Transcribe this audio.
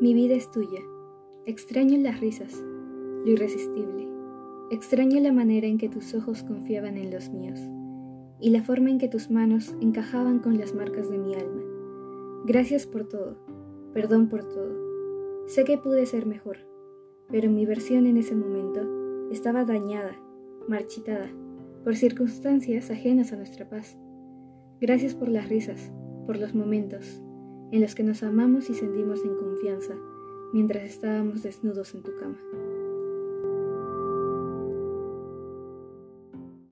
Mi vida es tuya. Extraño las risas, lo irresistible. Extraño la manera en que tus ojos confiaban en los míos y la forma en que tus manos encajaban con las marcas de mi alma. Gracias por todo, perdón por todo. Sé que pude ser mejor, pero mi versión en ese momento estaba dañada, marchitada, por circunstancias ajenas a nuestra paz. Gracias por las risas, por los momentos en los que nos amamos y sentimos en confianza mientras estábamos desnudos en tu cama.